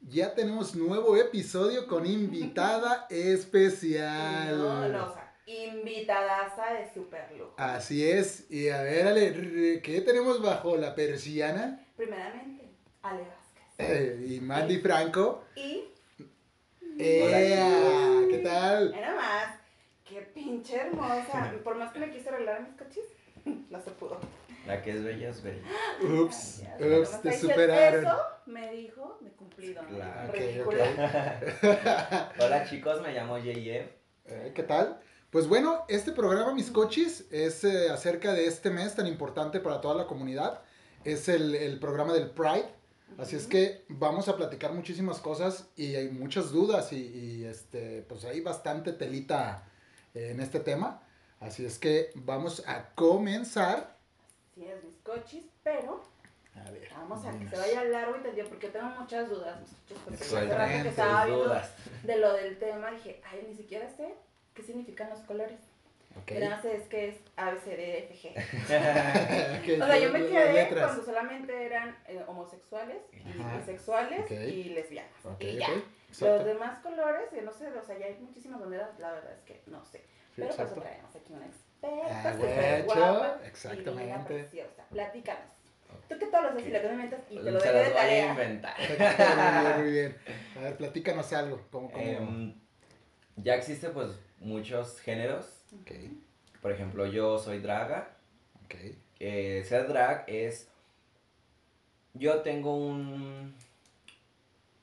Ya tenemos nuevo episodio con invitada especial. No, no, o sea, invitadaza de super lujo. Así es, y a ver, Ale, ¿qué tenemos bajo la persiana? Primeramente, Ale Vázquez. Eh, y Mandy Franco. Y, ¡Ea! ¿Qué tal? era más, qué pinche hermosa. Por más que me quise arreglar mis coches, no se pudo. La que es bella es bella. Ups, Ya, ups, nomás te superaron. Eso me dijo de cumplido. ¿no? Claro. Ok, Ridícula. Hola chicos, me llamo JM. Eh, ¿Qué tal? Pues bueno, este programa Mis Cochis es eh, acerca de este mes tan importante para toda la comunidad. Es el, el programa del Pride. Así es que vamos a platicar muchísimas cosas y hay muchas dudas y, y, este, pues hay bastante telita eh, en este tema. Así es que vamos a comenzar. Mis coches, pero A ver. vamos a que se vaya largo y tendido porque tengo muchas dudas. muchachos, porque hace rato que estaba viendo de lo del tema, dije, ay, ni siquiera sé qué significan los colores. Ok. Pero no sé, es que es A, B, C, D, F, G. O sea, yo me quedé cuando solamente eran eh, homosexuales, y Ajá. bisexuales Ok. y lesbianas. Ok, y ya. Los demás colores, yo no sé, o sea, ya hay muchísimas maneras, la verdad es que no sé. Pero eso traemos aquí una Ah, súper guacho, guapa, exactamente. divina, preciosa. Platícanos. Tú que todos los días y lo que me inventas y te lo Se dejo de los voy a tarea. inventar. muy bien, muy bien. A ver, platícanos algo. ¿Cómo, cómo? Em, ya existen pues muchos géneros. ok, Por ejemplo, yo soy draga. ok. Eh, ser drag es... Yo tengo un...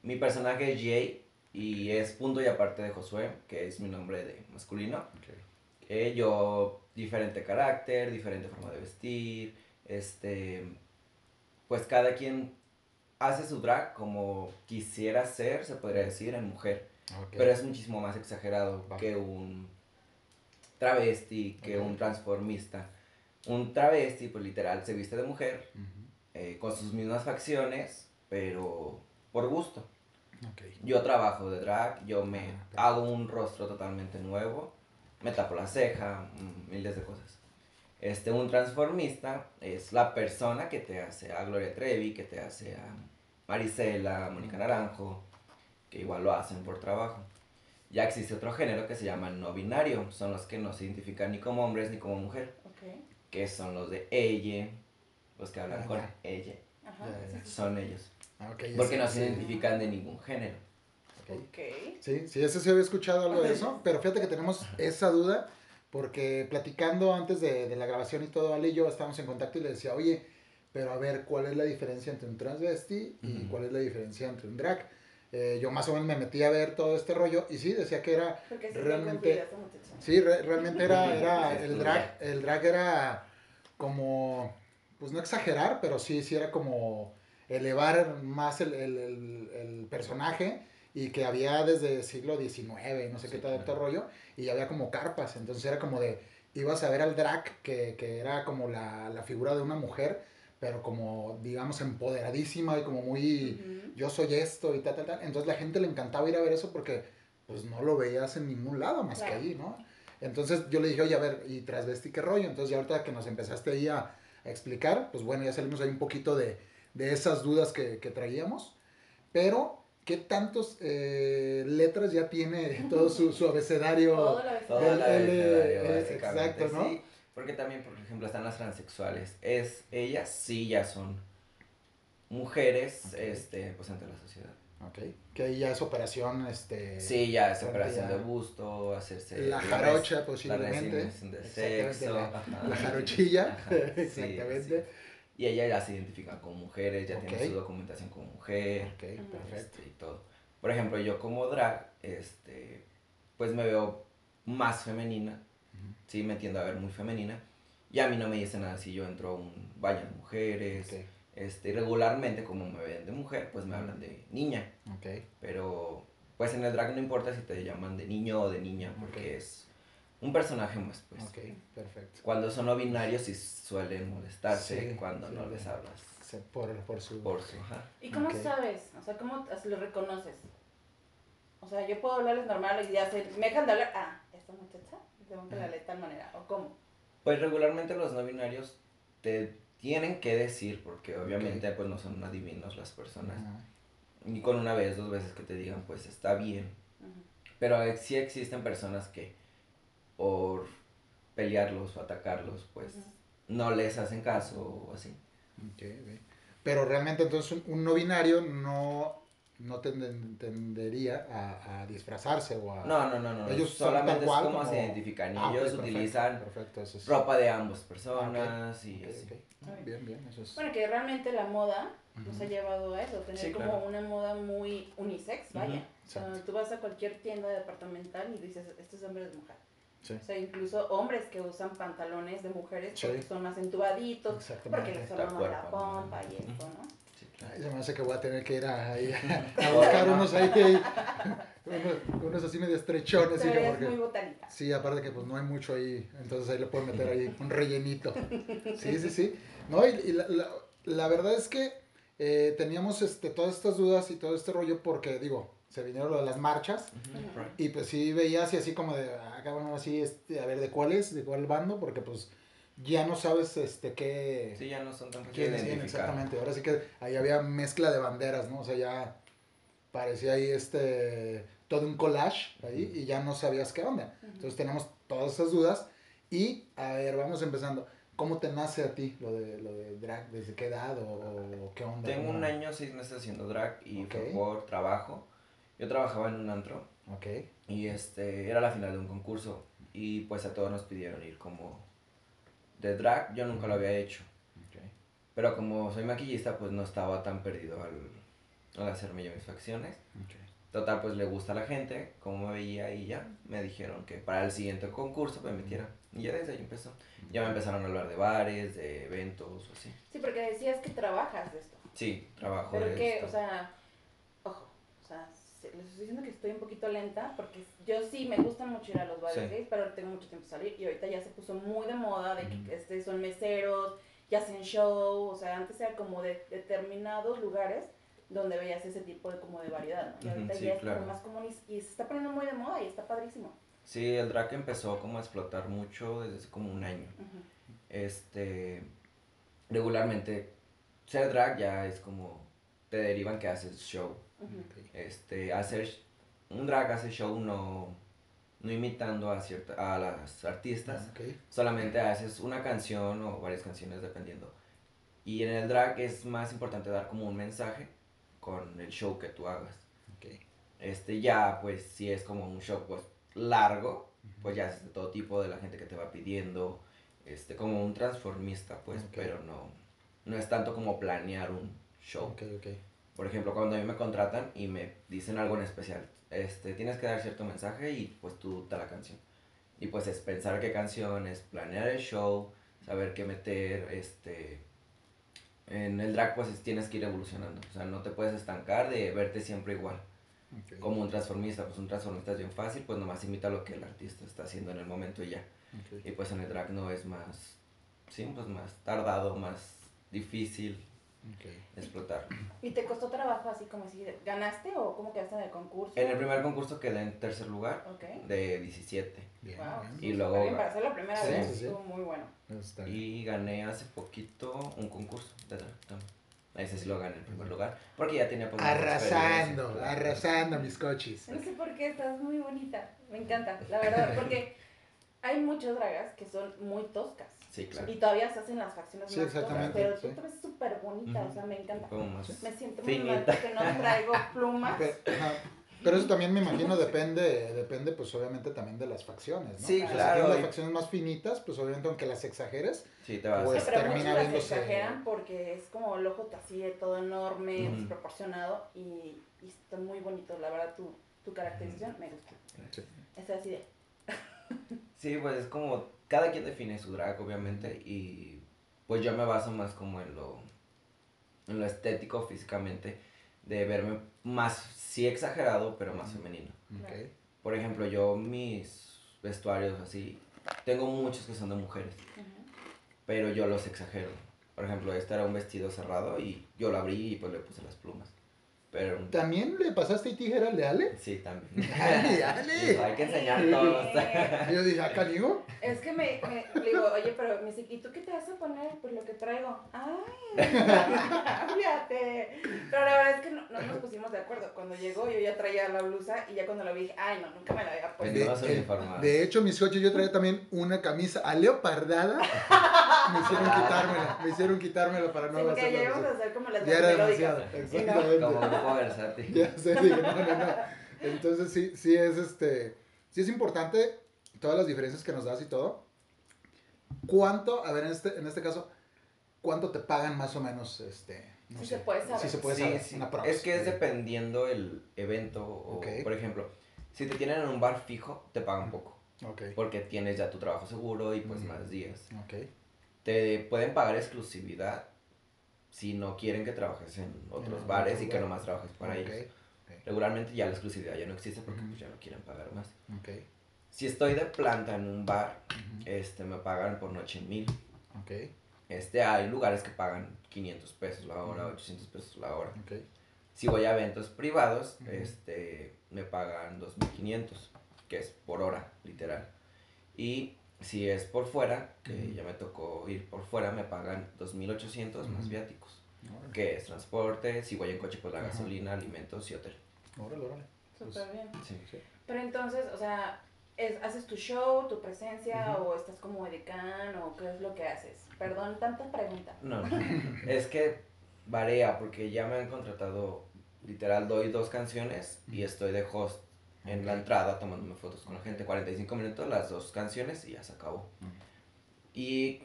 Mi personaje es Jay y es punto y aparte de Josué, que es mi nombre de masculino. ok. Eh, yo, diferente carácter, diferente forma de vestir, este, pues cada quien hace su drag como quisiera ser, se podría decir, en mujer. Ok. Pero es muchísimo más exagerado Va. que un travesti, que un transformista. Un travesti, pues literal, se viste de mujer, eh, con sus mismas facciones, pero por gusto. Yo trabajo de drag, yo me Ah, hago un rostro totalmente nuevo, me tapo la ceja, mm, miles de cosas. Este, un transformista es la persona que te hace a Gloria Trevi, que te hace a Marisela, a Mónica Naranjo, que igual lo hacen por trabajo. Ya existe otro género que se llama no binario, son los que no se identifican ni como hombres ni como mujer, Ok. que son los de ella, los que hablan Ah, con ya. ella, Ajá. Ya, ya, ya. son ellos, Ah, ok, porque sí, no se identifican de ningún género. Ok. Sí, sí, eso sí había escuchado algo de eso, pero fíjate que tenemos esa duda, porque platicando antes de, de la grabación y todo, Ale y yo estábamos en contacto y le decía, oye, pero a ver, ¿cuál es la diferencia entre un transvesti y cuál es la diferencia entre un drag? Eh, yo más o menos me metí a ver todo este rollo y sí, decía que era Realmente-. Sí, re- realmente era, era el drag, el drag era como, pues no exagerar, pero sí, sí era como elevar más el, el- el- el personaje y que había desde el siglo XIX, no sé Sí, qué tal claro. todo rollo, y había como carpas, entonces era como de, ibas a ver al drag, que, que era como la, la figura de una mujer, pero como, digamos, empoderadísima y como muy yo soy esto y tal, tal, tal. Entonces la gente le encantaba ir a ver eso porque pues no lo veías en ningún lado más que ahí, ¿no? Entonces yo le dije, oye, a ver, ¿y transvesti qué rollo? Entonces ya ahorita que nos empezaste ahí a, a explicar, pues bueno, ya salimos ahí un poquito de, de esas dudas que, que traíamos. Pero, ¿qué tantos eh, letras ya tiene todo su, su abecedario? Todo la vez. Todo Del la L, abecedario, eh, básicamente, exacto, ¿no? sí. Porque también, por ejemplo, están las transexuales. Es, ellas sí ya son mujeres, este, pues ante la sociedad. Ok, que ahí ya es operación, este... Sí, ya es Frente operación de busto, hacerse... La jarocha, La posiblemente. resignación de sexo. la-. La jarochilla, Ajá, sí, exactamente. Y ella ya se identifica como mujeres, ya Ok. tiene su documentación como mujer. Ok, Ujú. perfecto. este, y todo. Por ejemplo, yo como drag, este, pues me veo más femenina, Ujú. sí, me tiendo a ver muy femenina. Y a mí no me dice nada si yo entro a un baño de mujeres, Ok. Este, regularmente, como me ven de mujer, pues me hablan de niña. Ok. Pero, pues en el drag no importa si te llaman de niño o de niña, porque es un personaje más, pues. Ok, perfecto. Cuando son no binarios sí suelen molestarse Sí, cuando sí, no les hablas Por, por su... por su... ajá. ¿Y cómo Ok. sabes? O sea, ¿cómo lo reconoces? O sea, yo puedo hablarles normal y ya se me dejan de hablar. Ah, esta muchacha, tengo que hablarle de tal manera. ¿O cómo? Pues regularmente los no binarios te tienen que decir, porque obviamente pues no son adivinos las personas. Ajá. Y con una vez, dos veces que te digan, pues está bien. Ujú. Pero eh, sí existen personas que por pelearlos o atacarlos, pues no les hacen caso o así. Ok, ok. Pero realmente entonces un, un no binario no, no tendería a, a disfrazarse o a... No, no, no, no. Ellos solamente cual es como, como- se identifican. Y Ah, ellos perfecto, utilizan Perfecto, eso es... ropa de ambas personas y así. Ah, Bien, bien, eso es... Bueno, que realmente la moda nos ha llevado a eso, tener Sí, como claro. una moda muy unisex, vaya. O sea, exacto. tú vas a cualquier tienda departamental y dices, este es hombre de mujer. Sí. O sea, incluso hombres que usan pantalones de mujeres Sí. porque son más entubaditos, porque les más la ¿no? pompa y esto, ¿no? Sí, claro. Ay, se me hace que voy a tener que ir a, ahí a, buscar unos ahí, ahí, unos, unos así medio estrechones. Hija, ves porque- muy botánica. Sí, aparte que pues no hay mucho ahí, entonces ahí le puedo meter ahí un rellenito. Sí, sí, sí. No, y, y la, la- la verdad es que eh, teníamos este, todas estas dudas y todo este rollo porque, digo, se vinieron lo de las marchas Ujú. right. y pues sí veía así, así como de, ah, cabrón, así, este, a ver, ¿de cuál es? ¿De cuál bando? Porque pues ya no sabes este qué... Sí, ya no son tan fáciles quién de es quién identificar. exactamente. Ahora sí que ahí había mezcla de banderas, ¿no? O sea, ya parecía ahí este todo un collage ahí y ya no sabías qué onda. Entonces tenemos todas esas dudas y a ver, vamos empezando. ¿Cómo te nace a ti lo de lo de drag? ¿Desde qué edad o, o qué onda? Tengo un año, seis meses haciendo drag y fue Ok. por trabajo. Yo trabajaba en un antro Ok. y este era la final de un concurso y pues a todos nos pidieron ir como de drag. Yo nunca lo había hecho, ok. pero como soy maquillista pues no estaba tan perdido al, al hacerme yo mis facciones. ok. Total, pues le gusta a la gente, como me veía y ya me dijeron que para el siguiente concurso me metiera. Y ya desde ahí empezó. Ya me empezaron a hablar de bares, de eventos o así. Sí, porque decías que trabajas de esto. Sí, trabajo Pero de que, esto. o sea, ojo, o sea, se- les estoy diciendo que estoy un poquito lenta porque yo sí me gusta mucho ir a los bares Sí. gays, pero tengo mucho tiempo de salir y ahorita ya se puso muy de moda de que Ujú. este, son meseros, ya hacen show, o sea, antes era como de determinados lugares donde veías ese tipo de como de variedad, ¿no? Y ahorita sí, ya es claro. como más común y, y se está poniendo muy de moda y está padrísimo. Sí, el drag empezó como a explotar mucho desde hace como un año. Ujú. Este, regularmente, ser drag ya es como, te derivan que haces show. Este, hacer, un drag hace show no, no imitando a, cierta, a las artistas, Ok. solamente haces una canción o varias canciones dependiendo. Y en el drag es más importante dar como un mensaje con el show que tú hagas. ok. Este ya, pues, si es como un show pues largo, pues ya es de todo tipo de la gente que te va pidiendo, este, como un transformista, pues, Ok. pero no, no es tanto como planear un show. Ok, ok. Por ejemplo, cuando a mí me contratan y me dicen algo en especial, este, tienes que dar cierto mensaje y pues tú da la canción. Y pues es pensar qué canción, es planear el show, saber qué meter, este... En el drag pues es- tienes que ir evolucionando, o sea, no te puedes estancar de verte siempre igual ok. como un transformista, pues un transformista es bien fácil, pues nomás imita lo que el artista está haciendo en el momento y ya. Ok. Y pues en el drag no es más, sí, pues más tardado, más difícil Explotar. ¿Y te costó trabajo así como si ganaste o cómo quedaste en el concurso? En el primer concurso quedé en tercer lugar de 17 Bien, Wow, bien. Y luego- luego para la primera Sí, vez sí, sí. estuvo muy bueno. Está bien. y gané hace poquito un concurso de. Ese sí lo gané en primer lugar, porque ya tenía pues, Arrasando, arrasando mis coches. No sé por qué estás muy bonita. Me encanta, la verdad, porque hay muchas dragas que son muy toscas. Sí, claro. Y todavía se hacen las facciones Sí, más toscas, exactamente, pero tú sí. te ves súper bonita, o sea, me encanta. Me siento muy finita. mal porque no traigo plumas. Pero, eso también me imagino depende, depende pues obviamente también de las facciones, ¿no? Sí, O sea, Si claro, tienes las facciones más finitas, pues obviamente aunque las exageres, Sí, te vas. Pues, pero termina las viéndose- exageran porque es como el ojo así de todo enorme, desproporcionado y, y está muy bonito, la verdad, tu, tu caracterización me gusta. Sí. Es así de, Sí, pues es como, cada quien define su drag, obviamente, y pues yo me baso más como en lo, en lo estético, físicamente, de verme más, sí exagerado, pero más femenino. Ok. Por ejemplo, yo mis vestuarios así, tengo muchos que son de mujeres, pero yo los exagero. Por ejemplo, este era un vestido cerrado y yo lo abrí y pues le puse las plumas. Pero ¿También le pasaste tijera al de Ale? sí, también. ¡Ale, Ale! Digo, Hay que enseñar todos. Y yo dije, ¿ah, canigo? Es que me, me le digo, oye, pero me dice, ¿y tú qué te vas a poner? Pues lo que traigo. ¡Ay! ¡Cámbiate! Pero la verdad es que no, no nos pusimos de acuerdo. Cuando llegó, yo ya traía la blusa y ya cuando la vi dije, ¡ay, no, nunca me la había puesto! Pues De, uniformado. de hecho, mis coches yo traía también una camisa aleopardada. Me hicieron quitármela, me hicieron quitármela para no Sí, porque ya íbamos a hacer como las Ya era demasiado, exactamente. Como grupo versátil. Ya sé, dije, no, no, no. Entonces sí, sí es este, sí es importante todas las diferencias que nos das y todo. ¿Cuánto, a ver, en este, en este caso, cuánto te pagan más o menos, este, no Sí sé, se puede saber. Sí se puede Sí, saber, sí. una prox. Es que es dependiendo el evento. O, Ok. Por ejemplo, si te tienen en un bar fijo, te pagan poco. Ok, Porque tienes ya tu trabajo seguro y pues Ujú. más días. ok. Te pueden pagar exclusividad si no quieren que trabajes en otros otro bares y que nomás trabajes para ellos. Regularmente ya la exclusividad ya no existe porque pues, ya no quieren pagar más. Si estoy de planta en un bar, este, me pagan por noche mil. Este, hay lugares que pagan 500 pesos la hora, Ujú. 800 pesos la hora. Si voy a eventos privados, este, me pagan 2.500, que es por hora, literal. Y si es por fuera, que ya me tocó ir por fuera, me pagan 2.800 más Ujú. viáticos, Órale, que es transporte, si voy en coche, pues la Ajá. gasolina, alimentos y hotel. órale, órale. Súper bien. Sí. Sí. Pero entonces, o sea, es- ¿haces tu show, tu presencia o estás como edecán o qué es lo que haces? Perdón, tanta pregunta. No, es que varía porque ya me han contratado, literal, doy dos canciones y estoy de host en la Ok. entrada tomándome fotos con la gente, 45 minutos, las dos canciones y ya se acabó. Y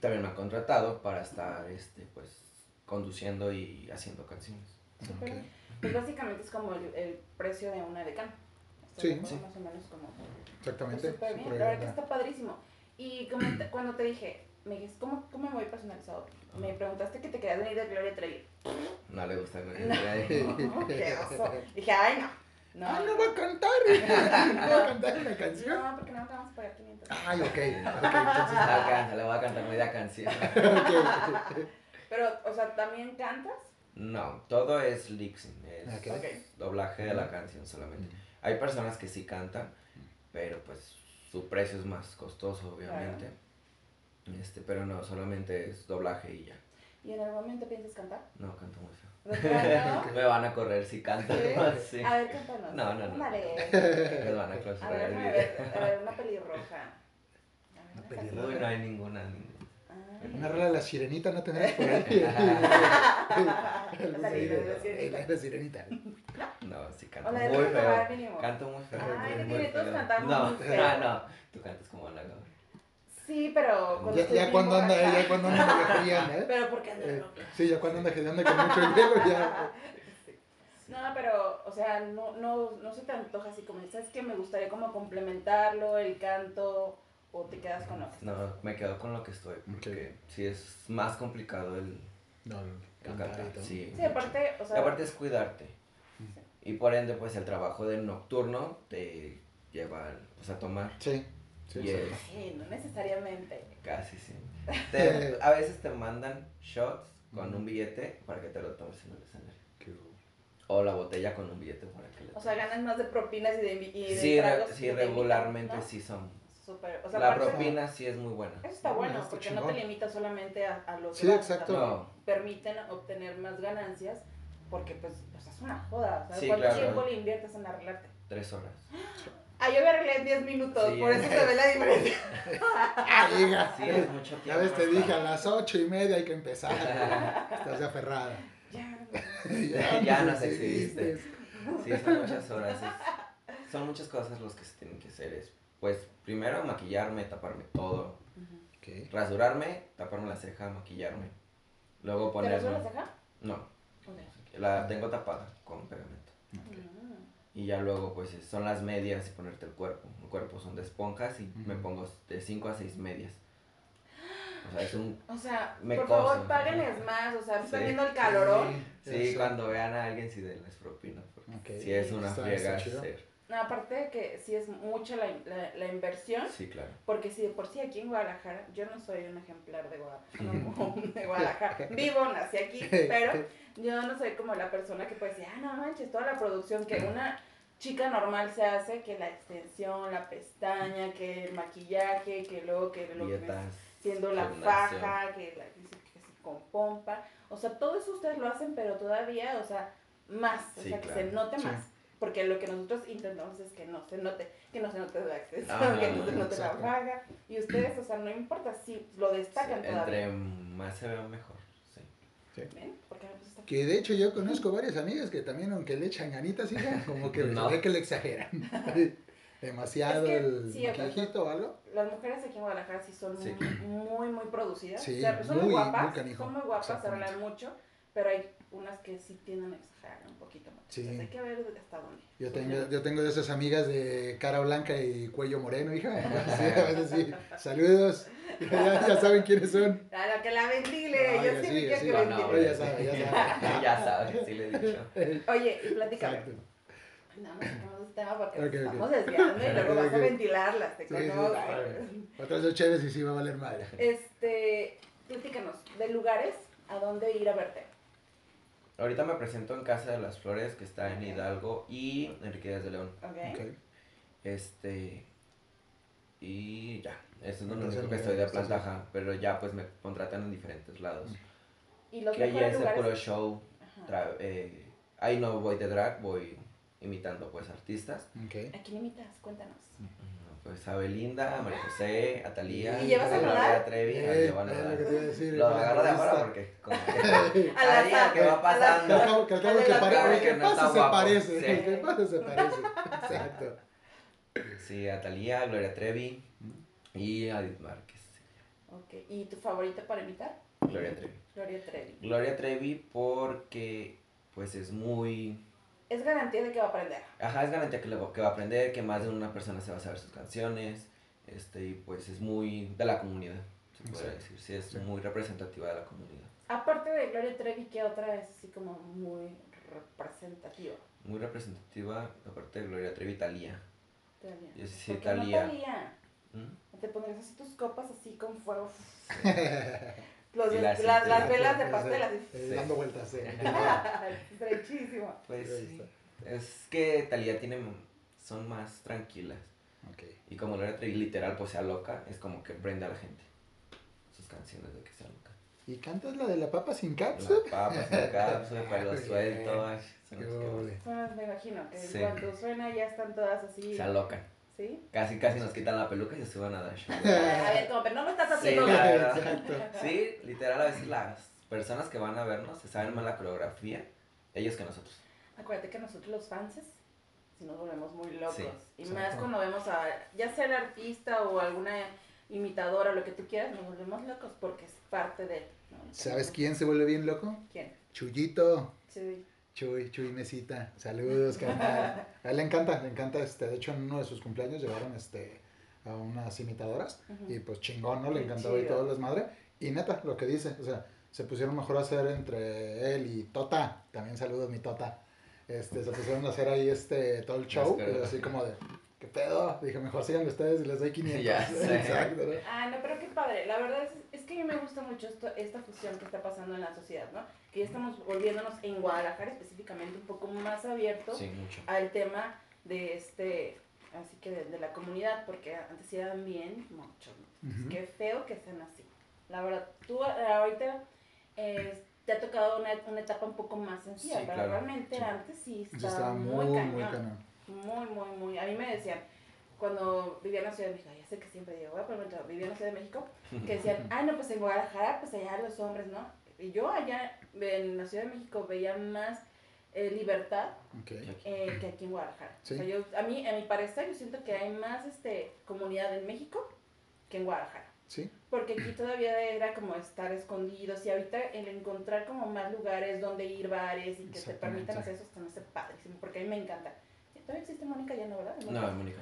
también me han contratado para estar, este, pues, conduciendo y haciendo canciones. Súper Ok. bien. Pues básicamente es como el, el precio de una edecán. Sí, sí. Más o menos como... Exactamente. Pues súper bien, la verdad que está padrísimo. Y como te- cuando te dije, me dijiste, ¿cómo, ¿cómo me voy personalizado? Me preguntaste que te querías venir de Gloria Trevi. No le gusta Gloria No. Trevi. Qué oso. Dije, ay, no. No, Ah, no va a cantar. No va a cantar una canción. No, porque no te vamos a pagar 500. Ay, ok. ok, No entonces. alcanza, le voy a cantar media canción. ok. Pero, o sea, ¿también cantas? No, todo es lip-sync, es doblaje de la canción solamente. Hay personas que sí cantan, pero pues su precio es más costoso, obviamente. Este, pero no, solamente es doblaje y ya. ¿Y en algún momento piensas cantar? No, canto muy feo. Me van a correr si canto. ¿Sí? Sí. A ver, cántanos. No, no, no. Ándale. Me van a A clausurar ver, el a video. ver, a ver, una pelirroja. Una una pelirroja. Uy, no hay ninguna. ninguna. Ah. Una rola de la sirenita no tendrás por ahí. La de sirenita. La de sirenita. No, sí canto muy feo. Canto muy feo. Ay. Todos cantamos No, no, no. Tú cantas como Ana Gabriel. Sí, pero cuando Ya, estoy ya bien cuando anda, ya cuando anda frianda, ¿eh? Pero porque ando Eh, loca. Sí, ya cuando anda anda con mucho hielo, ya. No, pero, o sea, no, no, no se te antoja así como, ¿sabes que Me gustaría como complementarlo, el canto, o te quedas con lo que No, me quedo con lo que estoy. Porque sí es más complicado el, No, el cantar. Sí, Sí, aparte, o Y sea, aparte es cuidarte. Y por ende, pues el trabajo del nocturno te lleva al- pues, a tomar. Sí, sí, y sí. no necesariamente. casi sí. Te- a veces te mandan shots con un billete para que te lo tomes en el escenario. Qué- O la botella con un billete para que le O sea, ganas más de propinas y de, y de Sí, re- tragos sí, invitan, regularmente ¿no? sí son. Súper, o sea, La propina sí es muy buena. Eso está Ah, bueno, está porque no te chingón. limita solamente a, a lo que Sí, vas, exacto. No. Permiten obtener más ganancias, porque pues, pues es una joda. ¿sabes? Sí, ¿Cuánto claro. tiempo le inviertes en arreglarte? Tres horas. Ah, yo me arreglé en 10 minutos, Sí, por eso es- se ve la diferencia. Ah, hija. Sí, es mucho Ya tiempo. ves, te dije, a las ocho y media hay que empezar. Estás ya aferrada. Ya, Ya nos exhibiste. Sí, son muchas horas. es- son muchas cosas los que se tienen que hacer. Es, pues, primero maquillarme, taparme todo. Ok. Rasurarme, taparme la ceja, maquillarme. Luego ¿Te ponerme... rasuras la ceja? No, la tengo tapada con pegamento. Mm. Y ya luego, pues, son las medias y ponerte el cuerpo. El cuerpo son de esponjas y me pongo de 5 a 6 medias. O sea, es un... O sea, Me por cosen. favor, páguenles más. O sea, Sí. están viendo el calorón. Sí, cuando vean a alguien sí denles propina. Porque si es una friega hacer. No, aparte de que sí es mucha la, la, la inversión. Sí, claro. Porque si de por sí aquí en Guadalajara, yo no soy un ejemplar de Guadalajara, no, de Guadalajara. vivo, nací aquí, pero yo no soy como la persona que puede decir, ah, no manches, toda la producción que una chica normal se hace, que la extensión, la pestaña, que el maquillaje, que luego que lo que siendo la faja, que la que se- que se con pompa, o sea, todo eso ustedes lo hacen, pero todavía, o sea, más, o sea, que se note Sí. más. Porque lo que nosotros intentamos es que no se note, que no se note la extensión, Ajá, que no se note la faja. Y ustedes, o sea, no importa si lo destacan Sí, todavía. entre más se vea mejor. Sí. ¿Ven? Pues está Que de hecho yo conozco varias amigas que también, aunque le echan ganitas, hija, como que No. se ve que le exageran. Demasiado Es que, el sí, o sea, maquillajito o algo. Las mujeres aquí en Guadalajara sí son Sí. muy, muy producidas. Sí, o sea, son muy, muy- guapas, muy son muy guapas, Exactamente. hablan mucho, pero hay unas que sí tienden a exagerar un poquito más. Sí. Entonces hay que ver hasta dónde. Yo tengo, yo tengo de esas amigas de cara blanca y cuello moreno, hija. Sí, a veces sí. Saludos. Ya, ya saben quiénes son. A la que la ventile, Ay, yo siempre quiero así. que No, ventile. no, ya sabe, ya sabe. ya sabes, sí le he dicho. Oye, y platícame. Exacto. No, no tema porque Ok, nos ok. estamos desviando y luego Ok, vas a ventilarlas, te Sí, sí, conozco. Otras dos chéves y sí va a valer madre. Este, platícanos, de lugares a dónde ir a verte. Ahorita me presento en Casa de las Flores, que está en Hidalgo y Enrique Díaz de León. ¿Ok? Ok. Este. Y ya. Eso es lo único que estoy de estás planta, ajá, Pero ya pues me contratan en diferentes lados. Y los Que ahí mejores es el puro show. Eh, ahí no voy de drag, voy imitando pues artistas. Ok. ¿A quién imitas? Cuéntanos. Pues a Belinda, a María José, a Talía. ¿Y llevas a Nodal? Trevi, Eh, a llevar a es lo que a la agarro de entrevista. porque como que Al ahí azar, ¿qué va Que pasando? al que, al cabo que que Que pasa se parece. Sí. El que pasa se parece. Exacto. Sí, a Talía, a Gloria Trevi y a Edith Márquez. Ok. ¿Y tu favorita para imitar? Gloria Trevi. Gloria Trevi. Gloria Trevi porque pues es muy... Es garantía de que va a aprender. Ajá, es garantía que, lo, que va a aprender, que más de una persona se va a saber sus canciones, este, y pues es muy de la comunidad, se puede decir, sí, es Sí. muy representativa de la comunidad. Aparte de Gloria Trevi, ¿qué otra es así como muy representativa? Muy representativa, aparte de Gloria Trevi, Talía. Talía. Yo sí, sí, ¿Por qué no Talía. Talía? ¿Mm? Te pondrías así tus copas así con fuego. Los, las, las- velas de pastel sí. así. Eh, Dando vueltas. sí. Estrechísimo. Pues sí, es que Talía tiene, son más tranquilas, Ok. y como Gloria Trevi literal pues sea loca, es como que prende a la gente, sus canciones de que sea loca. ¿Y cantas la de la papa sin La cápsula? papa sin cápsula, pelo suelto, ay, son Qué los que más- ole. Pues, me imagino que Sí. cuando suena ya están todas así. se alocan. ¿Sí? Casi, casi nos quitan la peluca y se suban a Dash. A ver, como, pero no me estás haciendo Sí, nada. la verdad. Exacto. Sí, literal, a veces las personas que van a vernos se saben más la coreografía, ellos que nosotros. Acuérdate que nosotros los fans, si nos volvemos muy locos. Sí, y más cuando vemos a, ya sea el artista o alguna imitadora, lo que tú quieras, nos volvemos locos porque es parte de... ¿no? ¿Sabes quién se vuelve bien loco? ¿Quién? Chuyito. Sí. Chuy, Chuy Mesita. Saludos, carnal. A él le encanta, le encanta, este, de hecho en uno de sus cumpleaños llevaron este a unas imitadoras y pues chingón, ¿no? Le Qué encantaba y chido. todo el desmadre. Y neta, lo que dice, o sea, se pusieron mejor a hacer entre él y Tota, también saludos mi Tota. Este, se pusieron a hacer ahí este todo el show, Las y así como de ¿qué pedo? Dije, mejor sigan ustedes y les doy 500. Ya sé. Exacto, ¿no? Ah, no, pero qué padre. La verdad es, es que a mí me gusta mucho esto, esta fusión que está pasando en la sociedad, ¿no? Que ya estamos volviéndonos en Guadalajara específicamente un poco más abiertos Sí, mucho. al tema de este, así que de, de la comunidad, porque antes sí eran bien mucho. Qué feo que sean así. La verdad, tú eh, ahorita eh, te ha tocado una, una etapa un poco más sencilla, Sí, pero claro, realmente sí. antes sí estaba, estaba muy, muy, cañón. muy cañón. Muy, muy, muy. A mí me decían, cuando vivía en la Ciudad de México, ya sé que siempre digo, a ponerme todo, vivía en la Ciudad de México, que decían, ah, no, pues en Guadalajara, pues allá los hombres, ¿no? Y yo allá en la Ciudad de México veía más eh, libertad eh, que aquí en Guadalajara. Sí. O sea, yo, a mí, a mi parecer, yo siento que hay más este, comunidad en México que en Guadalajara. Sí, Porque aquí todavía era como estar escondidos y ahorita el encontrar como más lugares donde ir, bares y que te permitan hacer eso, está me hace padrísimo, porque a mí me encanta. ¿Todavía existe Mónica ya no, verdad? No, Mónica.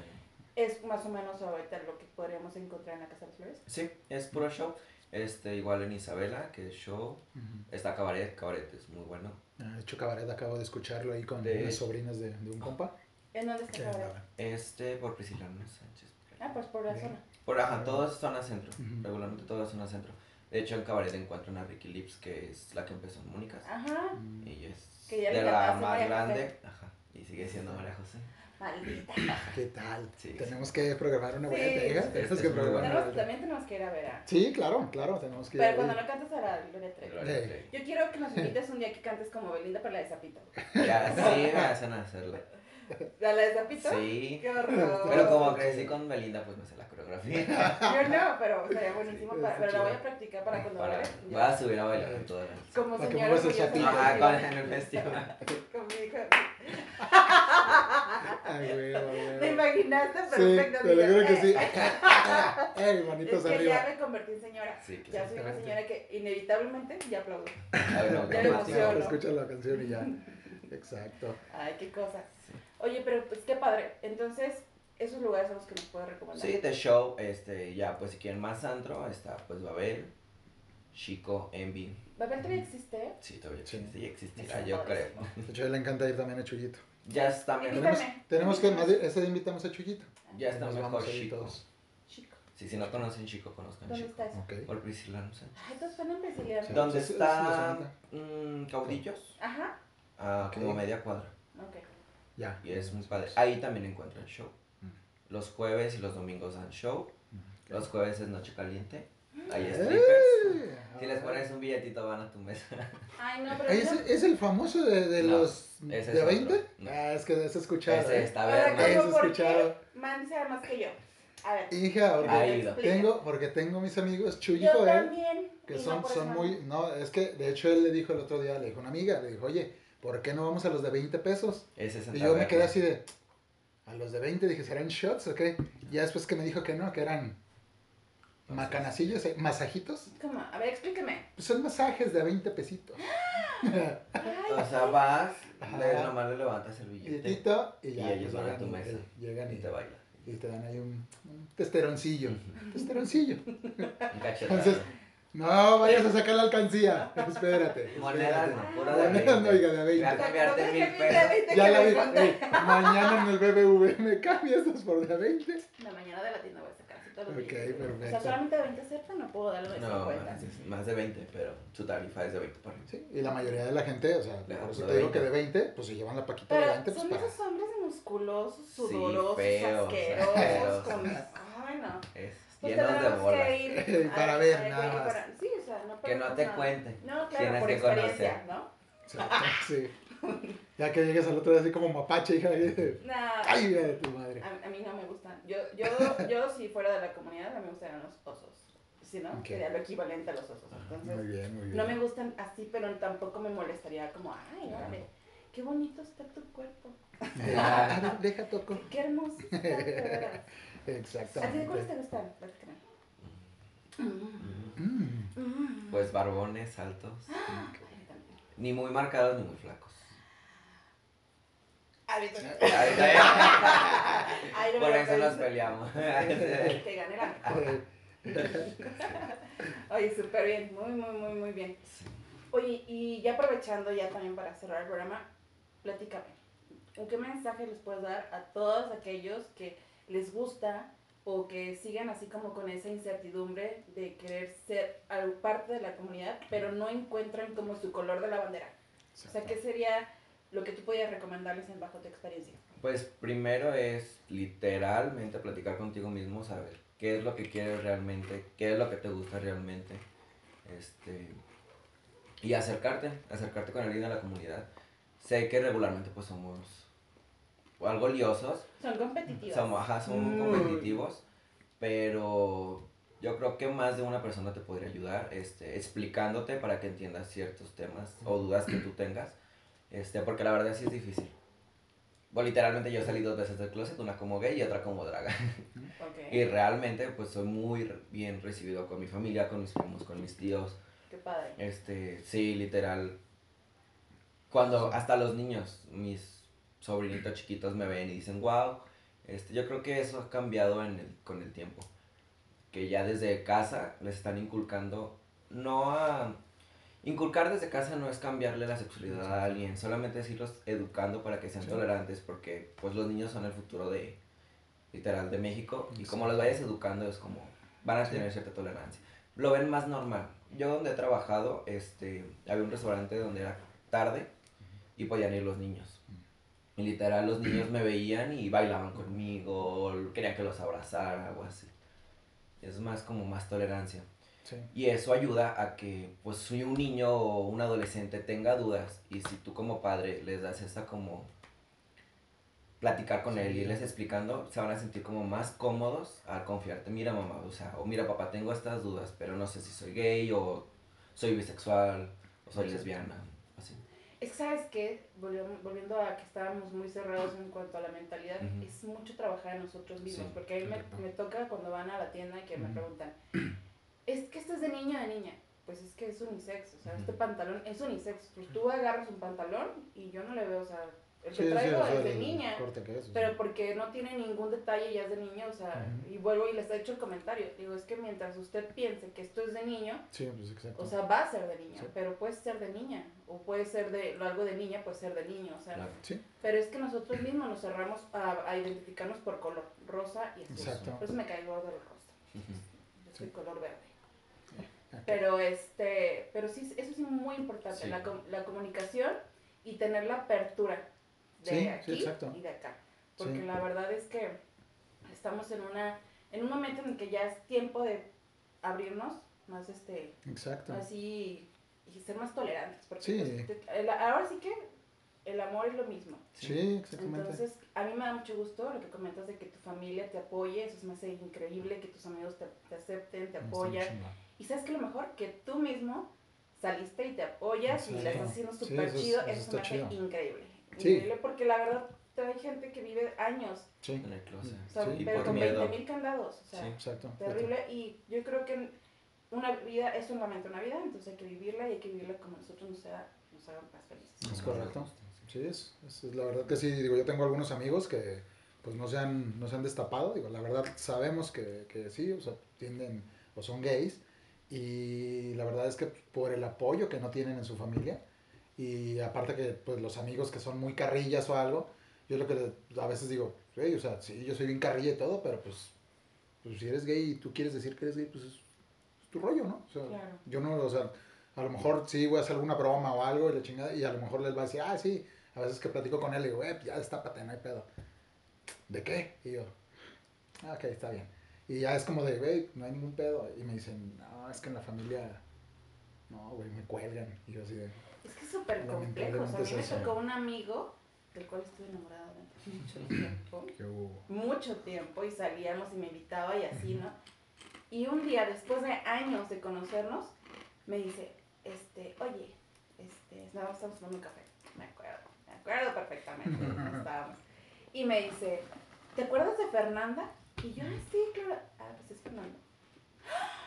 Es más o menos ahorita lo que podríamos encontrar en la Casa de las Flores. Sí, es puro show. Este, igual en Isabela, que es show. Ujú. Está Cabaret, Cabaret es muy bueno. Ah, De hecho, Cabaret acabo de escucharlo ahí con De- unas sobrinas de, de un compa. ¿En dónde está Cabaret? Este, por Priscilano Sánchez. Ah, pues por la Bien. zona. Por ajá, todo es zona centro. Ujú. Regularmente todo es zona centro. De hecho, en Cabaret encuentran a Ricky Lips, que es la que empezó en Mónicas. Ajá. Mm. Ella es Que ya le de la más grande. Ajá. Y sigue siendo María José. Maldita. ¿Qué tal? Sí, tenemos que programar una buena Sí, entrega. sí, Tenemos sí, que programar Tenemos- también tenemos que ir a ver a... Sí, claro, claro, tenemos que ir Pero ahí. cuando no cantas a la Gloria Trevi. Yo quiero que nos invites un día que cantes como Belinda para la de Zapito. Ya, sí, me hacen hacerlo. ¿A la de Zapito? Sí. Qué horror. Pero como crecí con Belinda, pues no sé la coreografía. Yo no, pero sería buenísimo. Sí, para, pero la voy a practicar para cuando Para, vaya. voy a subir a bailar con todas las. Como señora vida. en el festival. Con mi hija. Güey, güey. ¿Te imaginaste? Sí, Perfecto. te lo juro que sí. Eh, Ey, Es manitos que ya me convertí en señora. Sí, Ya soy una señora que inevitablemente ya aplaudo. A ver, Ya me automático. emociono. Escucha la canción y ya. Exacto. Ay, qué cosa. Oye, pero pues qué padre. Entonces, esos lugares son los que nos puedes recomendar. Sí, de show, este, ya, pues si quieren más antro, está pues Babel, Chico, Envy. ¿Babel todavía existe? Sí, todavía Sí. existe y existirá, Está yo creo. De hecho, a él le encanta ir también a Chuyito. Ya está mejor. Tenemos, tenemos que, más ese día invitamos a Chuyito. Ya está Nos mejor Chico. Chico. Sí, si no conocen Chico, conozcan ¿Dónde Chico. está eso? Ok. Por Priscila, no sé. Ay, todos en Brasilia. Sí. ¿Dónde es está mm, Caudillos? Ajá. Ah, como media cuadra. Ok. Ya. Y es muy padre. Ahí también encuentran show. Mm. Los jueves y los domingos dan show. Ok. Los jueves es noche caliente. Hay ¡Eh! strippers. Si les pones un billetito van a tu mesa. Ay, no, pero. Ay, no- ¿Es, es el famoso de, de No, los de es 20? otro. No. Ah, es que eso he escuchado. Ese ¿eh? está Ahora, verde. Eso ¿cómo he por escuchado. Man sabe más que yo. A ver. Hija, porque tengo, porque tengo mis amigos Chuy y Yo Joel, también. que y no son, son muy, no, es que de hecho él le dijo el otro día, le dijo a una amiga, le dijo, oye, ¿por qué no vamos a los de 20 pesos? Ese es en Y yo me quedé así de, a los de 20, dije, ¿serán shots o qué? Y ya después que me dijo que no, que eran macanacillos, eh, masajitos. ¿Cómo? A ver, explíqueme. Pues son masajes de a 20 pesitos. Ay, O sea, vas, le, nomás le levantas el billete Billetito y ya. y ellos pues, van a tu llegan y- mesa Llegan y y, te bailan. y te dan ahí un, un testeroncillo. Un testeroncillo. Un cachetado. Entonces, no vayas a sacar la alcancía. Espérate. Monedas, no, pura de Monedas, no, 20. oiga, de 20. Voy a cambiarte mil pesos. 20 Ya la vi. mañana en el BBV me cambias estos por de a 20. La mañana de la tienda Ok, billetes. O sea, perfecto. solamente de 20 aceptan, no puedo darlo de No, 50. más de, más de 20, pero su tarifa es de 20 para. Sí, y la mayoría de la gente, o sea, por eso de te digo 20. que de 20, pues si llevan la paquita de Pero 20, pues son para. esos hombres musculosos, Sí, sudorosos, feos, asquerosos, feos. con... Ay, no. Es Pues llenos de bolas. que ir Para ver, nada más. para- Sí, o sea, no Que no te nada. cuenten. No, claro, Tienes por que experiencia, conocer. ¿no? Sí. Ya que llegues al otro día así como mapache, hija. No, Ay, hija de tu madre. a, a mí no me gustan. Yo, yo, yo, si fuera de la comunidad, a mí me gustarían los osos. Si no, sería lo equivalente a los osos. Entonces, Muy bien, muy bien. no me gustan así, pero tampoco me molestaría como, ay, órale, qué bonito está tu cuerpo. Deja toco. Qué hermoso está, de veras. ¿A ti de cuáles te Exactamente. gustan? Mm. Pues barbones altos. También. Ni muy marcados ni muy flacos. Me Por eso nos peleamos. Que gane la Oye, súper bien, muy, muy, muy, muy bien. Oye, y ya aprovechando ya también para cerrar el programa, platícame, ¿con qué mensaje les puedes dar a todos aquellos que les gusta o que sigan así como con esa incertidumbre de querer ser parte de la comunidad, pero no encuentran como su color de la bandera? O sea, ¿qué sería lo que tú podías recomendarles en bajo tu experiencia? Pues primero es literalmente platicar contigo mismo, saber qué es lo que quieres realmente, qué es lo que te gusta realmente. Este, y acercarte, acercarte con alguien de la comunidad. Sé que regularmente pues somos algo liosos, Son competitivas. somos, ajá, somos Muy. competitivos, pero yo creo que más de una persona te podría ayudar, este, explicándote para que entiendas ciertos temas o dudas que tú tengas, este, porque la verdad sí es difícil. Bueno, literalmente yo salí dos veces del closet, una como gay y otra como draga. Ok, Y realmente pues soy muy bien recibido con mi familia, con mis primos, con mis tíos. qué padre. Este, sí, literal. Cuando hasta los niños, mis sobrinitos chiquitos me ven y dicen, wow, este, yo creo que eso ha cambiado en el- con el tiempo. que ya desde casa les están inculcando, no a... Inculcar desde casa no es cambiarle la sexualidad a alguien, solamente es irlos educando para que sean Sí. tolerantes, porque pues los niños son el futuro de, literal, de México, y como los vayas educando es como, van a Sí. tener cierta tolerancia. Lo ven más normal. Yo donde he trabajado, este, había un restaurante donde era tarde y podían ir los niños. Y literal los niños me veían y bailaban conmigo, querían que los abrazara, algo así. Es más como más tolerancia. Sí. Y eso ayuda a que, pues, si un niño o un adolescente tenga dudas y si tú como padre les das esa como platicar con él y irles explicando, se van a sentir como más cómodos al confiarte. Mira mamá, o sea, o mira papá, tengo estas dudas, pero no sé si soy gay o soy bisexual o soy lesbiana, así. Es que, ¿sabes qué? Volviendo, volviendo a que estábamos muy cerrados en cuanto a la mentalidad, Ujú. es mucho trabajar en nosotros mismos, Sí, porque a mí me, toca cuando van a la tienda y que me preguntan, ¿es que esto es de niño o de niña? Pues es que es unisex, o sea, este pantalón es unisex. Pues tú agarras un pantalón y yo no le veo, o sea, el que Sí, sí, traigo o sea, es de niña. que es. Pero porque no tiene ningún detalle ya es de niño, o sea, y vuelvo y les he hecho el comentario. Digo, es que mientras usted piense que esto es de niño, Sí, pues exacto. o sea, va a ser de niño, Sí. pero puede ser de niña, o puede ser de algo de niña, puede ser de niño, o sea, Claro. sí, pero es que nosotros mismos nos cerramos a, a identificarnos por color, rosa y azul. Exacto. Por eso me cae gordo el rosa. Yo soy color verde. Pero este, pero sí, eso es muy importante, Sí. la, com- la comunicación y tener la apertura de Sí, aquí y de acá. Porque Sí. la verdad es que estamos en una, en un momento en el que ya es tiempo de abrirnos más este, Exacto. así y ser más tolerantes. Porque Sí. pues, te- el- ahora sí que el amor es lo mismo. Sí, exactamente. Entonces, a mí me da mucho gusto lo que comentas de que tu familia te apoye, eso se me hace increíble, que tus amigos te, te acepten, te Está apoyan. Y sabes que lo mejor, que tú mismo saliste y te apoyas y la Exacto. estás haciendo Sí, súper es- chido, eso me está hace chido. increíble. Sí. Increíble porque la verdad hay gente que vive años, Sí, En el closet. o sea, Sí, pero con miedo. 20 mil candados, o sea, Sí. exacto. terrible. Y yo creo que una vida es solamente una vida, entonces hay que vivirla y hay que vivirla como nosotros nos, sea, nos hagan más felices. Es correcto. Sí, es, es- es la verdad que sí, digo, yo tengo algunos amigos que pues no se han, no se han destapado, digo, la verdad sabemos que, que sí, o sea, tienden o son gays y la verdad es que por el apoyo que no tienen en su familia y aparte que pues los amigos que son muy carrillas o algo, yo lo que a veces digo, "Ey, o sea, sí, yo soy bien carrilla y todo, pero pues, pues si eres gay y tú quieres decir que eres gay, pues es, es tu rollo, ¿no? O sea, Claro. yo no, o sea, a lo mejor sí voy a hacer alguna broma o algo y la chingada, y a lo mejor les va a decir, ah, sí, a veces que platico con él y digo, eh, ya destápate, no hay pedo. ¿De qué? Y yo, ah, ok, está bien. Y ya es como de, güey, no hay ningún pedo. Y me dicen, no, es que en la familia, no, güey, me cuelgan. Y yo así de, Es que es súper complejo. O sea, a mí me es eso. tocó un amigo del cual estuve enamorada durante mucho tiempo. ¿qué hubo? Mucho tiempo y salíamos y me invitaba y así, ¿no? Y un día, después de años de conocernos, me dice, este, oye, este, no, estamos tomando un café. Me acuerdo, me acuerdo perfectamente. cómo estábamos. Y me dice, ¿te acuerdas de Fernanda? Y yo, "Ah, sí, claro. Ah, pues es Fernando. ¡Ah!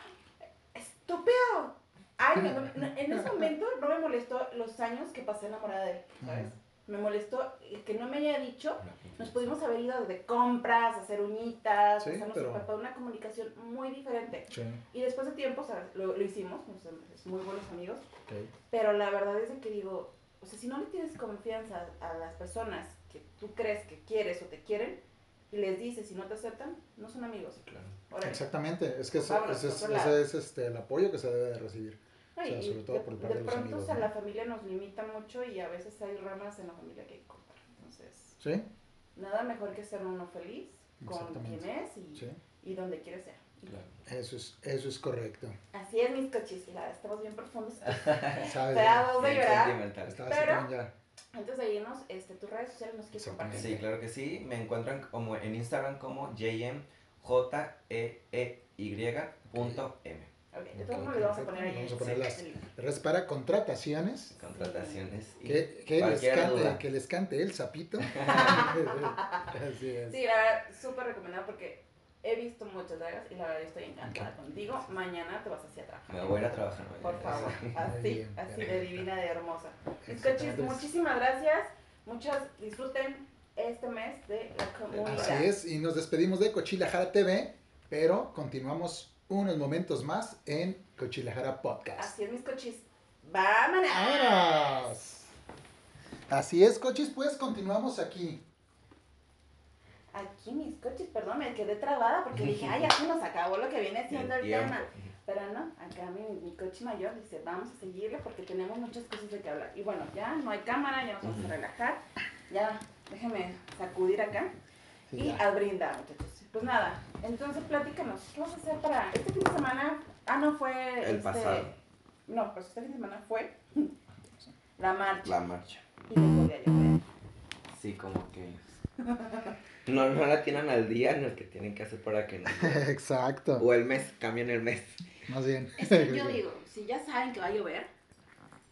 Ay, no, no, no, en ese momento no me molestó los años que pasé enamorada de él, ¿sabes? Me molestó que no me haya dicho, nos pudimos haber ido de compras, hacer uñitas, Sí, pero- súper- una comunicación muy diferente. Sí, Y después de tiempo, o sea, lo, lo hicimos, nos hicimos muy buenos amigos, pero la verdad es que digo, o sea, si no le tienes confianza a las personas que tú crees que quieres o te quieren, y les dices y no te aceptan, no son amigos. Claro. Órale. Exactamente, es que ese, Vámonos, ese es, ese es, este, el apoyo que se debe de recibir. Ay, O sea, sobre todo de, por parte de de los pronto, amigos, o sea, ¿no? la familia nos limita mucho y a veces hay ramas en la familia que hay que cortar. Entonces, ¿Sí? nada mejor que ser uno feliz con quien es y, Sí, y donde quiere ser. Claro. eso es, eso es correcto. Así es, mis cochis, estamos bien profundos. ¿Sabes? Pero- Bien ¿verdad? sentimental. Estaba Pero-. Antes de irnos, este, tus redes sociales nos quieres compartir. Sí, claro que sí. Me encuentran como en Instagram como jmjeyy.m. Ok, de todos modos le vamos a poner ahí. Vamos a poner las- link. Pero es para contrataciones. Contrataciones. y Que, que, les cante, que les cante el sapito. Así es. Sí, la verdad, súper recomendado porque he visto muchas dragas y la verdad estoy encantada contigo. Mañana te vas así a trabajar. Me voy a ir a trabajar mañana. Por favor, así, así de divina, de hermosa. Mis cochis, muchísimas gracias. Muchas disfruten este mes de la comunidad. Así es, y nos despedimos de Cochila Jara TV, pero continuamos unos momentos más en Cochilajara Podcast. Así es, mis cochis. ¡Vámonos! ¡Vámonos! Así es, cochis, pues continuamos aquí. Aquí mis coches, perdón, me quedé trabada porque dije, ay, ya se nos acabó lo que viene siendo el, tema. Pero no, acá mi, mi coche mayor dice, vamos a seguirle porque tenemos muchas cosas de que hablar. Y bueno, ya no hay cámara, ya nos vamos a relajar. Ya, déjenme sacudir acá Sí, y ya. a brindar, muchachos. Pues nada, entonces platícanos, ¿qué vamos a hacer para este fin de semana? Ah, no fue... El este, pasado. No, pues este fin de semana fue la marcha. La marcha. Y no podía llover. Sí, como que. No, no la tienen al día en el que tienen que hacer para que no. Exacto. O el mes, cambian el mes. Más bien. Es que yo digo, si ya saben que va a llover,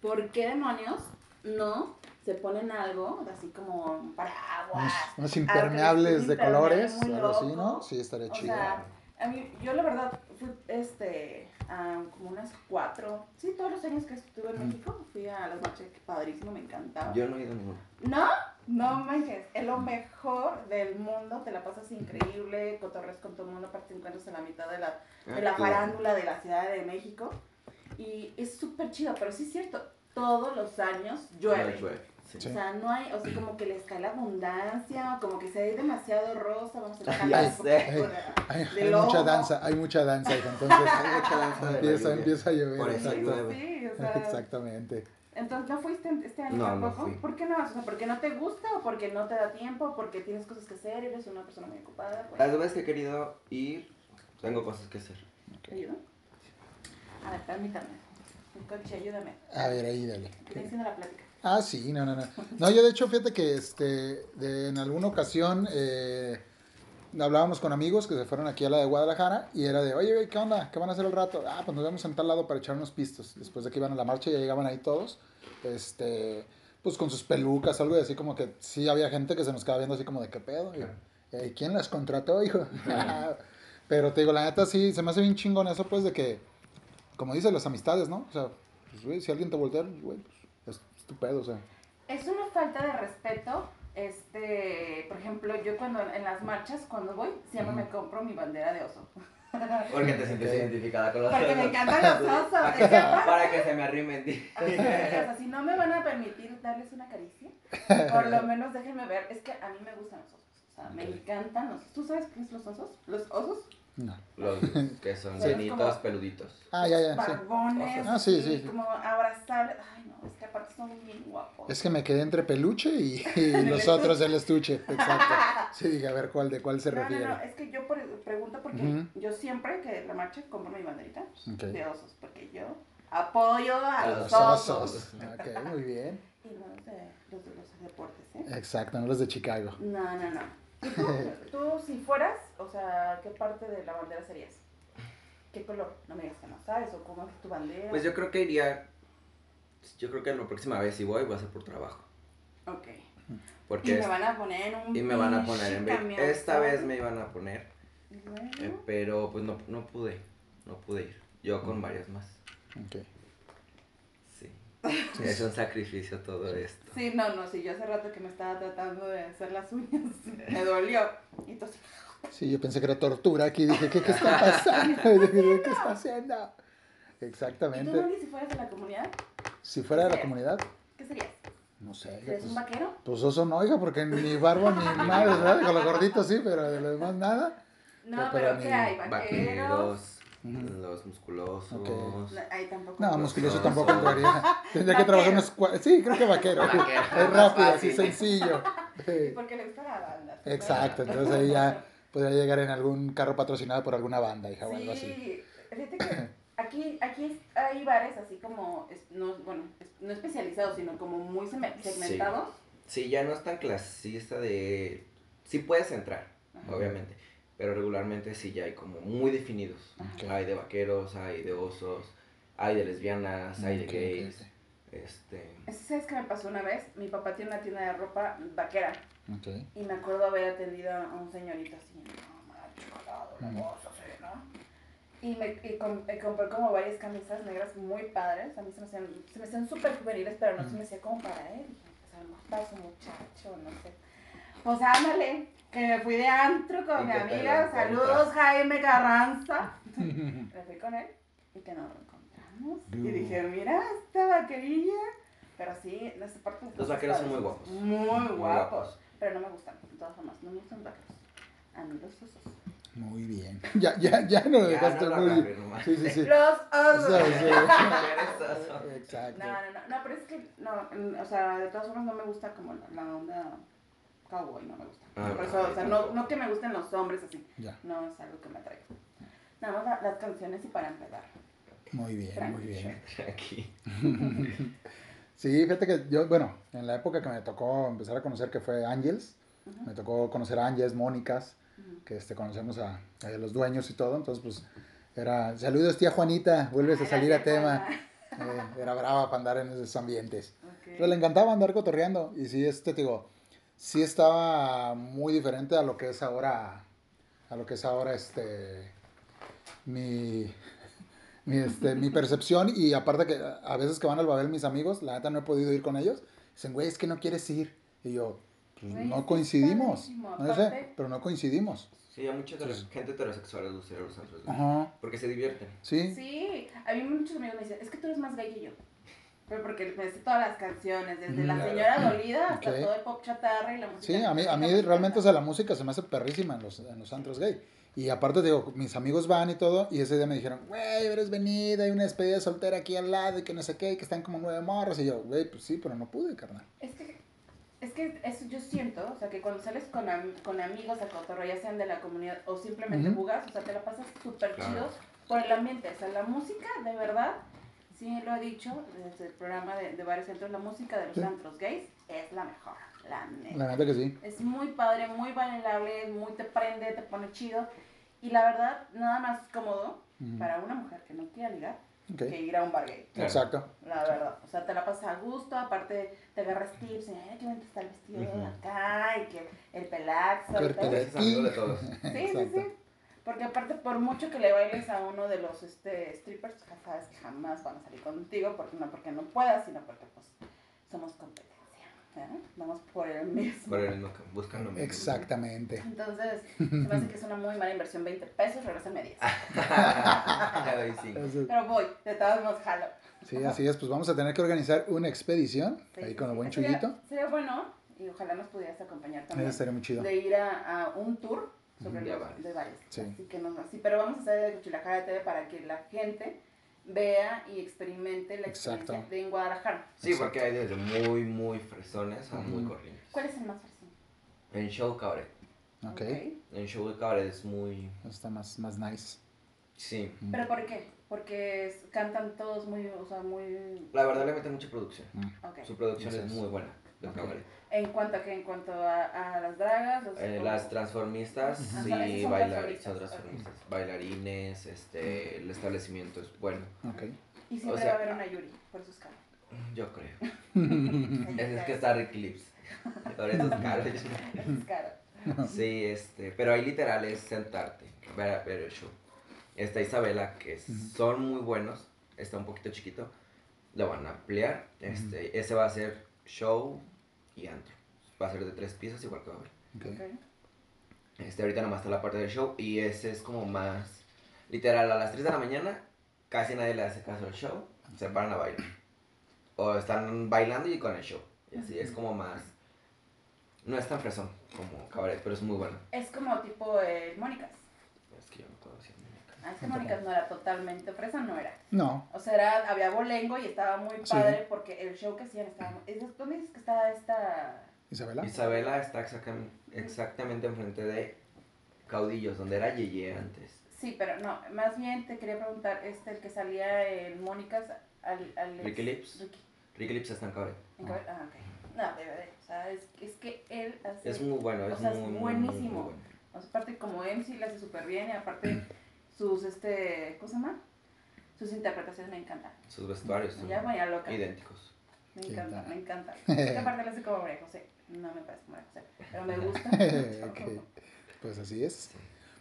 ¿por qué demonios no se ponen algo así como paraguas? Unos, unos impermeables les- de colores, algo así. ¿no? Sí, estaría O chido. sea, a mí, yo la verdad fui, este, como unas cuatro, sí, todos los años que estuve en. México, fui a las marchas, que padrísimo, me encantaba. Yo no he ido a ninguna. ¿No? No manches, es lo mejor del mundo, te la pasas increíble, cotorres con todo el mundo, encuentras en la mitad de la, de la Ah, farándula de la Ciudad de México. Y es súper chido, pero sí es cierto, todos los años llueve. Sí. O sea, no hay, o sea, como que les cae la abundancia, como que se ve demasiado rosa, vamos a dejar Ya sé. Hay, de hay mucha danza, hay mucha danza, hija, entonces Hay mucha danza empieza, empieza a llover. Por eso exacto. llueve. Sí, o sea, Exactamente. Entonces no fuiste este año No, no tampoco. fui. ¿Por qué no? O sea, porque no te gusta o porque no te da tiempo, o porque tienes cosas que hacer, eres una persona muy ocupada. Pues, Las veces que he querido ir, tengo cosas que hacer. ¿Te ayudo? A ver, permítame. Coche, ayúdame. A ver, ahí, dale. Encienda la plática. Ah, sí, no, no, no. No, yo de hecho, fíjate que este, de- en alguna ocasión eh, hablábamos con amigos que se fueron aquí a la de Guadalajara y era de, oye, ¿qué onda? ¿Qué van a hacer al rato? Ah, pues nos vemos en tal lado para echar unos pistos. Después de que iban a la marcha ya llegaban ahí todos, este, pues con sus pelucas, algo así como que sí había gente que se nos quedaba viendo así como de, ¿qué pedo? Y, "Eh, ¿Quién las contrató, hijo? Pero te digo, la neta sí, se me hace bien chingón eso, pues, de que, como dicen, las amistades, ¿no? O sea, pues, güey, si alguien te voltea, güey, pues, es es tu pedo, o sea. Es una falta de respeto. Este, por ejemplo, yo cuando en las marchas, cuando voy, siempre me compro mi bandera de oso. Porque te sientes identificada con los Porque me osos. encantan los osos. Para que, que aparte- para que se me arrimen. o sea, si no me van a permitir darles una caricia, por lo menos déjenme ver. Es que a mí me gustan los osos. O sea, me encantan los ¿Tú sabes qué es los osos? Los osos, No. Los que son como- peluditos. Ah, ya, ya, sí. barbones, Ah, sí, sí, sí. como abrazables. Ay, no, es que aparte son bien guapos. Es que me quedé entre peluche y, y los otros el estuche. Exacto. Sí, dije, a ver cuál de cuál se no, refiere. no, no, es que yo por- pregunto porque Ujú. yo siempre que la marcha compro mi banderita de osos, porque yo apoyo a A los, Los osos. osos. Ok, muy bien. Y no los de los, de los deportes, ¿eh? Exacto, no los de Chicago. No, no, no. ¿Y tú, tú, si fueras, o sea, qué parte de la bandera serías? ¿Qué color? No me digas que no sabes, o cómo es tu bandera. Pues yo creo que iría. Yo creo que la próxima vez si voy, va a ser por trabajo. Ok. Porque Y me es- van a poner en un y me van a poner en vez. camión, Esta vez me iban a poner. Bueno. eh, pero pues no, no pude. No pude ir. Yo con varias más. Ok. Sí. Es un sacrificio todo esto. Sí, no, no, sí, yo hace rato que me estaba tratando de hacer las uñas, me dolió. Y entonces, Sí, yo pensé que era tortura aquí. Dije, ¿qué, qué está pasando? Dije, ¿qué está haciendo? ¿y tú, Exactamente. Noli, si fueras de la comunidad, Si fuera de la comunidad, qué serías? no sé. hija, ¿Serías un Pues, vaquero? pues oso no, hija, porque ni barba ni nada, ¿verdad? Con los gorditos sí, pero de lo demás nada. No, pero ¿qué hay? ¿Vaqueros? Vaqueros, Los musculosos. Ok. No, Ahí tampoco. No, Los musculoso tampoco entraría. Tendría que trabajar unos Sí, creo que vaquero. Vaquero, Es rápido, así sencillo. Sí, porque le gusta la banda. ¿sí? Exacto, entonces ahí ya podría llegar en algún carro patrocinado por alguna banda, hija, o algo así. Sí, fíjate que aquí, aquí hay bares así como, es- no, bueno, es- no especializados, sino como muy segmentados. Sí, ya no es tan clasista de... Sí puedes entrar, Ajá. obviamente. Pero regularmente sí ya hay como muy definidos. Ok. Hay de vaqueros, hay de osos, hay de lesbianas, hay de gays. ok. Este... ¿Sabes qué me pasó una vez? Mi papá tiene una tienda de ropa vaquera y me acuerdo haber atendido a un señorito así, no, cosa así, ¿no? Y me y com- me compré como varias camisas negras muy padres. A mí se me hacían, se me hacían súper juveniles, pero no se me hacía como para él. Dije, Pues a lo mejor para su muchacho, no sé. Pues ándale, que me fui de antro con ¿Y mi amiga. Saludos? Jaime Carranza. Me fui con él y que nos encontramos. Y dije, mira, esta vaquerilla. Pero sí, en esta parte. Los vaqueros son muy guapos. Muy guapos. guapos. Pero no me gustan, de todas formas. No me gustan los vaqueros. A mí los osos. Muy bien. Ya, ya, ya no lo dejaste no muy. Sí, sí, sí. Los osos. Exacto. No, no, no, no, pero es que, no, o sea, de todas formas no me gusta como la, la onda cowboy, no me gusta. Ah, Por no, eso, o sea, no, no que me gusten los hombres así, Ya. no es algo que me atraiga. Nada más la- las canciones y para empezar. Muy bien, muy bien. Aquí. Sí, fíjate que yo, bueno, en la época que me tocó empezar a conocer que fue Ángels, Ujú. me tocó conocer a Ángels, Mónicas, Ujú. que este, conocemos a, a los dueños y todo, entonces pues era, saludos tía Juanita, vuelves a salir a tema. Eh, era brava para andar en esos ambientes. Ok. Pero le encantaba andar cotorreando. Y sí, este, te digo, sí estaba muy diferente a lo que es ahora, a lo que es ahora, este, mi, mi, este, mi percepción. Y aparte que a veces que van al Babel mis amigos, la neta no he podido ir con ellos. Dicen, güey, es que no quieres ir. Y yo, pues Güey, no coincidimos. No sé, pero no coincidimos. Sí, a mucha Sí. gente heterosexual les gusta ir a los antros. Porque se divierten. sí. Sí, a mí muchos amigos me dicen, es que tú eres más gay que yo. Pero porque me sé todas las canciones, desde Mm. La Claro. Señora Dolida hasta Ok. todo el pop chatarra y la música. Sí, a mí, a mí realmente o sea, la música se me hace perrísima en los, en los antros gay. Y aparte, digo, mis amigos van y todo, y ese día me dijeron, güey, eres venida, hay una despedida soltera aquí al lado, y que no sé qué, y que están como nueve morros. Y yo, güey, pues sí, pero no pude, carnal. Es que, es que eso yo siento, o sea, que cuando sales con, am- con amigos a cotorro, ya sean de la comunidad o simplemente Ujú. jugas, o sea, te la pasas súper Claro. chido por el ambiente. O sea, la música, de verdad, sí lo he dicho desde el programa de, de varios centros, la música de los Sí. antros gays es la mejor, la neta. La neta que sí. Es muy padre, muy bailable, muy te prende, te pone chido. Y la verdad, nada más cómodo Ujú. para una mujer que no quiera ligar Ok. que ir a un bar gay. Claro. Exacto. La verdad, o sea, te la pasas a gusto, aparte te agarras tips, ay, qué bonito está el vestido de Ujú. acá, y que el pelaxo, y Que de todos. Sí, sí, sí. Porque aparte, por mucho que le bailes a uno de los este, strippers, ya sabes que jamás van a salir contigo, porque no porque no puedas, sino porque pues somos competencia. ¿eh? Vamos por el mismo. Por el mismo buscan lo mismo. Exactamente. Entonces, se me hace que es una muy mala inversión, 20 pesos, regresame 10. Ya doy cinco. Eso- Pero voy, de todos modos jalo. Sí, así es. Pues vamos a tener que organizar una expedición, Sí, ahí con el sí, buen sería- Chuyito. Sería bueno, y ojalá nos pudieras acompañar también. Eso estaría muy chido. de ir a, a un tour sobre. De los bares. de bares. Sí. Así que no, así, pero vamos a hacer de Cuchilajara TV para que la gente vea y experimente la experiencia Exacto. de en Guadalajara. Sí, porque hay desde muy, muy fresones a muy Ujú. corrientes. ¿Cuál es el más fácil? En show cabaret. Ok. En show de cabaret es muy... Está más, más nice. Sí. ¿Pero por qué? Porque es- cantan todos muy, o sea, muy... La verdad le meten mucha producción. Ok. Su producción es. muy buena ¿En cuanto a qué? ¿En cuanto a, a las dragas? Los- Eh, o- las transformistas, Ujú. sí, esas son transformistas, son transformistas. Bailarines, este, el establecimiento es bueno, Ok. Y siempre o sea- va a haber una Yuri, por sus caras. yo creo. Es, es que está Rick Lips. Por eso es caro. Es caro. Sí, este, pero ahí literal es sentarte, ver, ver el show. Está Isabela, que son muy buenos, está un poquito chiquito, lo van a ampliar. Este, Ese va a ser show y antro. Va a ser de tres piezas, igual que va a haber. Ok. Ok. Este, ahorita nomás está la parte del show y ese es como más, literal, a las 3 de la mañana casi nadie le hace caso al show, se paran a bailar. O están bailando y con el show. Y así es como más, no es tan fresón como cabaret, pero es muy bueno. Es como tipo eh, Mónicas. Es que yo no puedo decir Mónica. Ah, es que Mónicas no era totalmente fresa, no era. No. O sea, era, había bolengo y estaba muy Sí. padre porque el show que hacían estaba... muy- ¿es- ¿Dónde dices que está esta...? Isabela. Isabela está exactamente, exactamente enfrente de Caudillos, donde era Yeye antes. Sí, pero no, más bien te quería preguntar, este, el que salía en Mónicas al... al Ricky Lips. Ricky. Ricky Lips está en cabaret. en cabe- Ah, ok. No, de. O sea, es, es que él hace... Es muy bueno, O es sea, es muy, muy, buenísimo. muy bueno. o sea, aparte como MC le hace súper bien y aparte sus, este... ¿Cómo se llama? Sus interpretaciones me encantan. Sus vestuarios son idénticos. Me encanta, me encanta. Esta parte la hace como María José. No me parece como María José, pero me gusta. ok. Pues así es.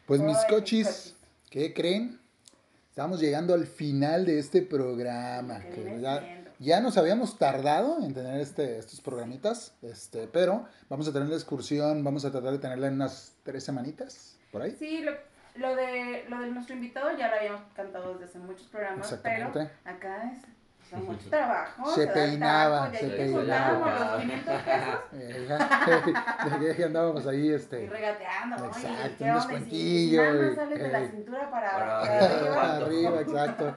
Pues mis cochis. ¿qué creen? Estamos llegando al final de este programa. Que ya, ya nos habíamos tardado en tener este, estos programitas, este, pero vamos a tener la excursión, vamos a tratar de tenerla en unas tres semanitas, por ahí. Sí, lo, lo de, lo de nuestro invitado ya lo habíamos cantado desde hace muchos programas, pero acá es o sea, mucho trabajo. Se da peinaba, trabajo, y se que peinaba. los 500 pesos ya andábamos ahí, y este, regateando. oye, Exacto, ¿qué un? Y descuentillo, Si nada más y- sales de la eh. cintura para, Para para arriba, arriba. arriba, exacto.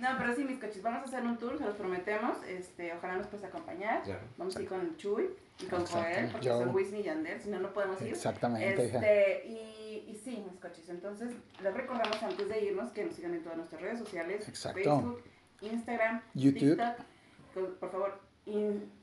No, pero sí, mis coches, vamos a hacer un tour, se los prometemos. Este, ojalá nos puedas acompañar. Vamos a ir con Chuy y con Joel, porque yo. son Whitney y Yandel, si no, no podemos ir. Exactamente. Este, y, y sí, mis coches. Entonces, les recordamos antes de irnos que nos sigan en todas nuestras redes sociales: Exacto. Facebook, Instagram, YouTube. TikTok. Con- Por favor,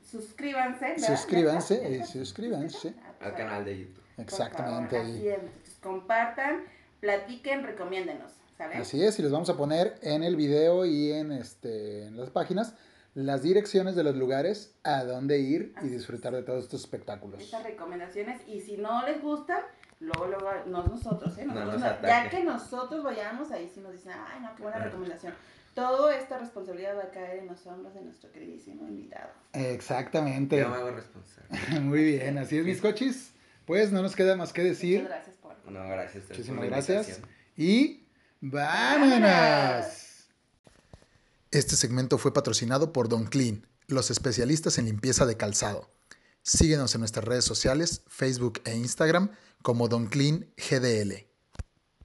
suscríbanse. ¿verdad? Suscríbanse, ¿Ya está? ¿Ya eh, está? suscríbanse. Al canal de YouTube. por Exactamente. favor, así es. Entonces, compartan, platiquen, recomiéndenos. ¿Sale? Así es, y les vamos a poner en el video y en, este, en las páginas las direcciones de los lugares a dónde ir y Así disfrutar de todos estos espectáculos. estas recomendaciones y si no les gusta, luego, luego, no nosotros, ¿eh? No Nosotros nos no- ya que nosotros vayamos, ahí sí nos dicen, ay, no, qué buena recomendación. Toda esta responsabilidad va a caer en los hombros de nuestro queridísimo invitado. Exactamente. Yo me hago responsable. Muy bien, así es, mis cochis. Pues no nos queda más que decir. Muchas gracias por... No, gracias. Muchísimas gracias. invitación. Y vámonos. Este segmento fue patrocinado por Don Clean, los especialistas en limpieza de calzado. Síguenos en nuestras redes sociales, Facebook e Instagram como Don Clean GDL.